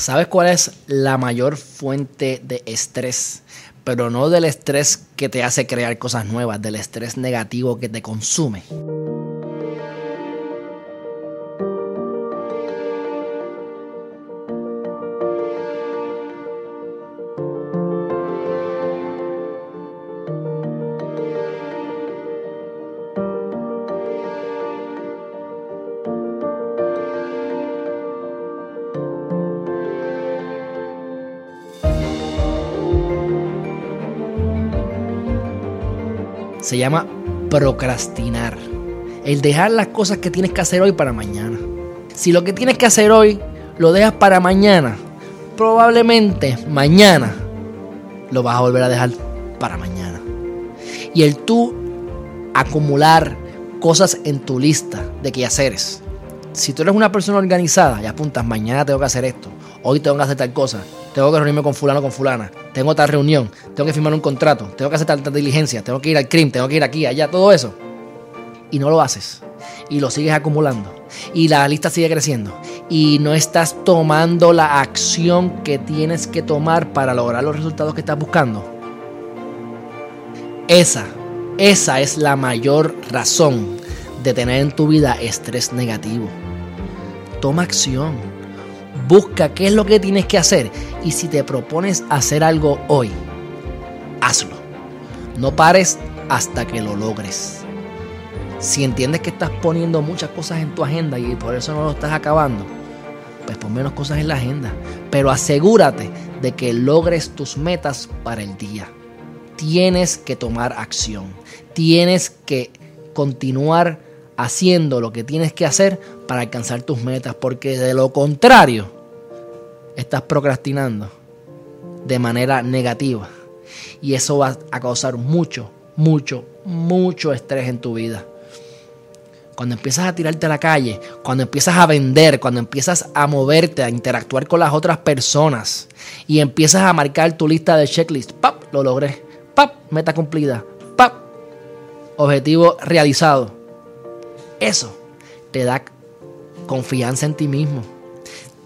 ¿Sabes cuál es la mayor fuente de estrés? Pero no del estrés que te hace crear cosas nuevas, del estrés negativo que te consume. Se llama procrastinar. El dejar las cosas que tienes que hacer hoy para mañana. Si lo que tienes que hacer hoy lo dejas para mañana, probablemente mañana lo vas a volver a dejar para mañana. Y el tú acumular cosas en tu lista de quehaceres. Si tú eres una persona organizada y apuntas, mañana tengo que hacer esto, hoy tengo que hacer tal cosa, tengo que reunirme con fulano con fulana, tengo otra reunión, tengo que firmar un contrato, tengo que hacer tanta diligencia, tengo que ir al crimen, tengo que ir aquí, allá, todo eso. Y no lo haces. Y lo sigues acumulando. Y la lista sigue creciendo. Y no estás tomando la acción que tienes que tomar para lograr los resultados que estás buscando. Esa, esa es la mayor razón de tener en tu vida estrés negativo. Toma acción Busca qué es lo que tienes que hacer. Y si te propones hacer algo hoy, hazlo. No pares hasta que lo logres. Si entiendes que estás poniendo muchas cosas en tu agenda y por eso no lo estás acabando, pues pon menos cosas en la agenda. Pero asegúrate de que logres tus metas para el día. Tienes que tomar acción. Tienes que continuar haciendo lo que tienes que hacer para alcanzar tus metas. Porque de lo contrario, estás procrastinando de manera negativa. Y eso va a causar mucho, mucho, mucho estrés en tu vida. Cuando empiezas a tirarte a la calle, cuando empiezas a vender, cuando empiezas a moverte, a interactuar con las otras personas y empiezas a marcar tu lista de checklist, ¡pap! Lo logré. ¡pap! Meta cumplida. ¡pap! Objetivo realizado. Eso te da confianza en ti mismo.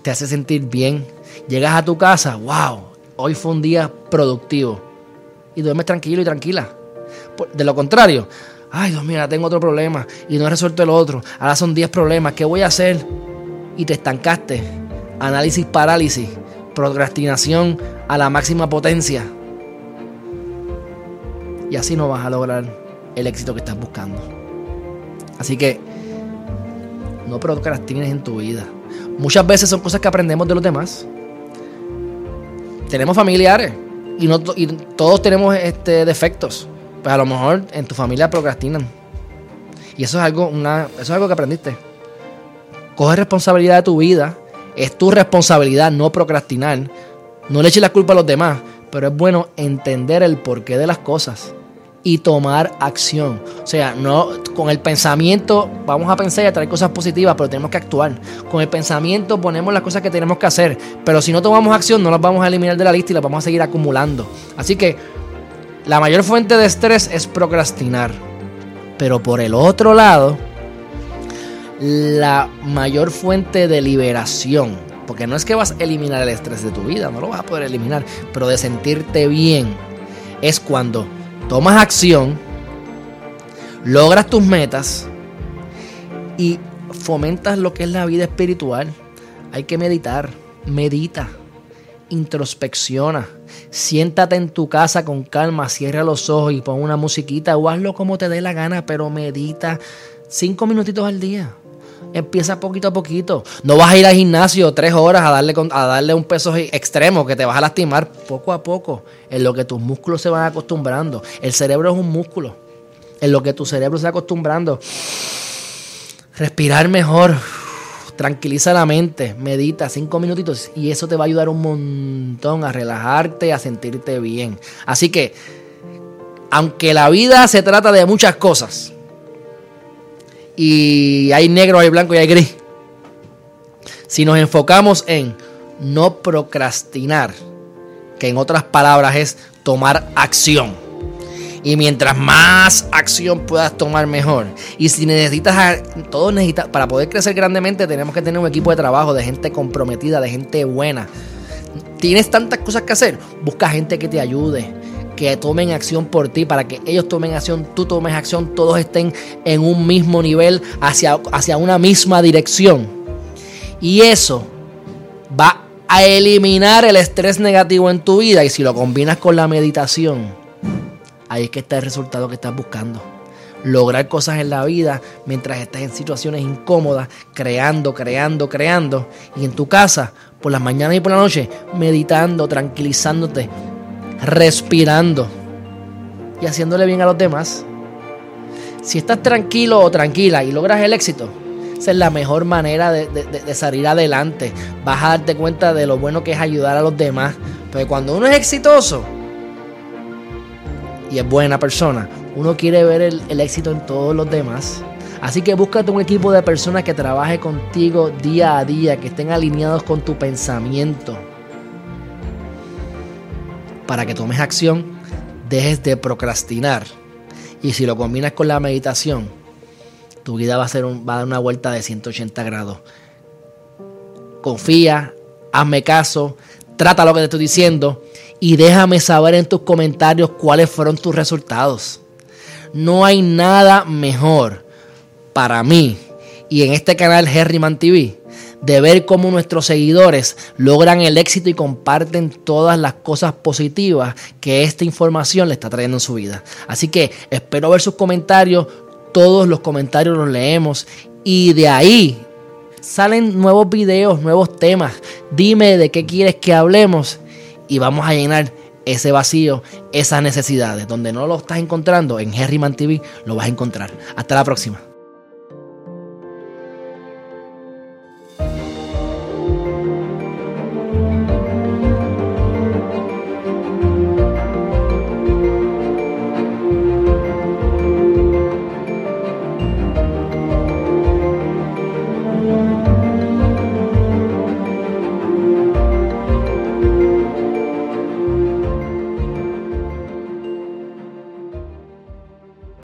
Te hace sentir bien, Llegas a tu casa, wow, hoy fue un día productivo. Y duermes tranquilo y tranquila. De lo contrario, ay Dios mío, tengo otro problema y no he resuelto el otro. Ahora son 10 problemas, ¿qué voy a hacer? Y te estancaste. Análisis parálisis, procrastinación a la máxima potencia. Y así no vas a lograr el éxito que estás buscando. Así que no procrastines en tu vida. Muchas veces son cosas que aprendemos de los demás tenemos familiares y, no, todos tenemos este, defectos. Pues a lo mejor en tu familia procrastinan. Y eso es algo, una, eso es algo que aprendiste. Coge responsabilidad de tu vida. Es tu responsabilidad no procrastinar. No le eches la culpa a los demás. Pero es bueno entender el porqué de las cosas y tomar acción. O sea, no con el pensamiento vamos a pensar y a traer cosas positivas, pero tenemos que actuar. Con el pensamiento ponemos las cosas que tenemos que hacer, pero si no tomamos acción no las vamos a eliminar de la lista y las vamos a seguir acumulando. Así que la mayor fuente de estrés es procrastinar. Pero por el otro lado, la mayor fuente de liberación, porque no es que vas a eliminar el estrés de tu vida, no lo vas a poder eliminar, pero de sentirte bien, es cuando tomas acción, logras tus metas y fomentas lo que es la vida espiritual. Hay que meditar, medita, introspecciona, siéntate en tu casa con calma, cierra los ojos y pon una musiquita o hazlo como te dé la gana, pero medita cinco minutitos al día. Empieza poquito a poquito. No vas a ir al gimnasio tres horas a darle, a darle un peso extremo que te vas a lastimar poco a poco. En lo que tus músculos se van acostumbrando. El cerebro es un músculo. En lo que tu cerebro se va acostumbrando. Respirar mejor. Tranquiliza la mente. Medita cinco minutitos. Y eso te va a ayudar un montón a relajarte, a sentirte bien. Así que, aunque la vida se trata de muchas cosas y hay negro, hay blanco y hay gris. Si nos enfocamos en no procrastinar, que en otras palabras es tomar acción, Y mientras más acción puedas tomar, mejor. Y si necesitas, todos para poder crecer grandemente, tenemos que tener un equipo de trabajo de gente comprometida, de gente buena. Tienes tantas cosas que hacer, busca gente que te ayude, que tomen acción por ti, para que ellos tomen acción, tú tomes acción, todos estén en un mismo nivel, hacia, hacia una misma dirección. Y eso va a eliminar el estrés negativo en tu vida. Y si lo combinas con la meditación, ahí es que está el resultado que estás buscando. Lograr cosas en la vida mientras estás en situaciones incómodas, creando, creando, creando. Y en tu casa, por las mañanas y por la noche, meditando, tranquilizándote, respirando y haciéndole bien a los demás. Si estás tranquilo o tranquila y logras el éxito, esa es la mejor manera de, salir adelante. Vas a darte cuenta de lo bueno que es ayudar a los demás. Pero cuando uno es exitoso y es buena persona, uno quiere ver el, el éxito en todos los demás. Así que búscate un equipo de personas que trabaje contigo día a día, que estén alineados con tu pensamiento para que tomes acción, dejes de procrastinar. Y si lo combinas con la meditación, tu vida va a, ser va a dar una vuelta de 180 grados. Confía, hazme caso, trata lo que te estoy diciendo y déjame saber en tus comentarios cuáles fueron tus resultados. No hay nada mejor para mí y en este canal Herriman TV de ver cómo nuestros seguidores logran el éxito y comparten todas las cosas positivas que esta información le está trayendo en su vida. Así que espero ver sus comentarios, todos los comentarios los leemos y de ahí salen nuevos videos, nuevos temas. Dime de qué quieres que hablemos y vamos a llenar ese vacío, esas necesidades. Donde no lo estás encontrando, en Herriman TV lo vas a encontrar. Hasta la próxima.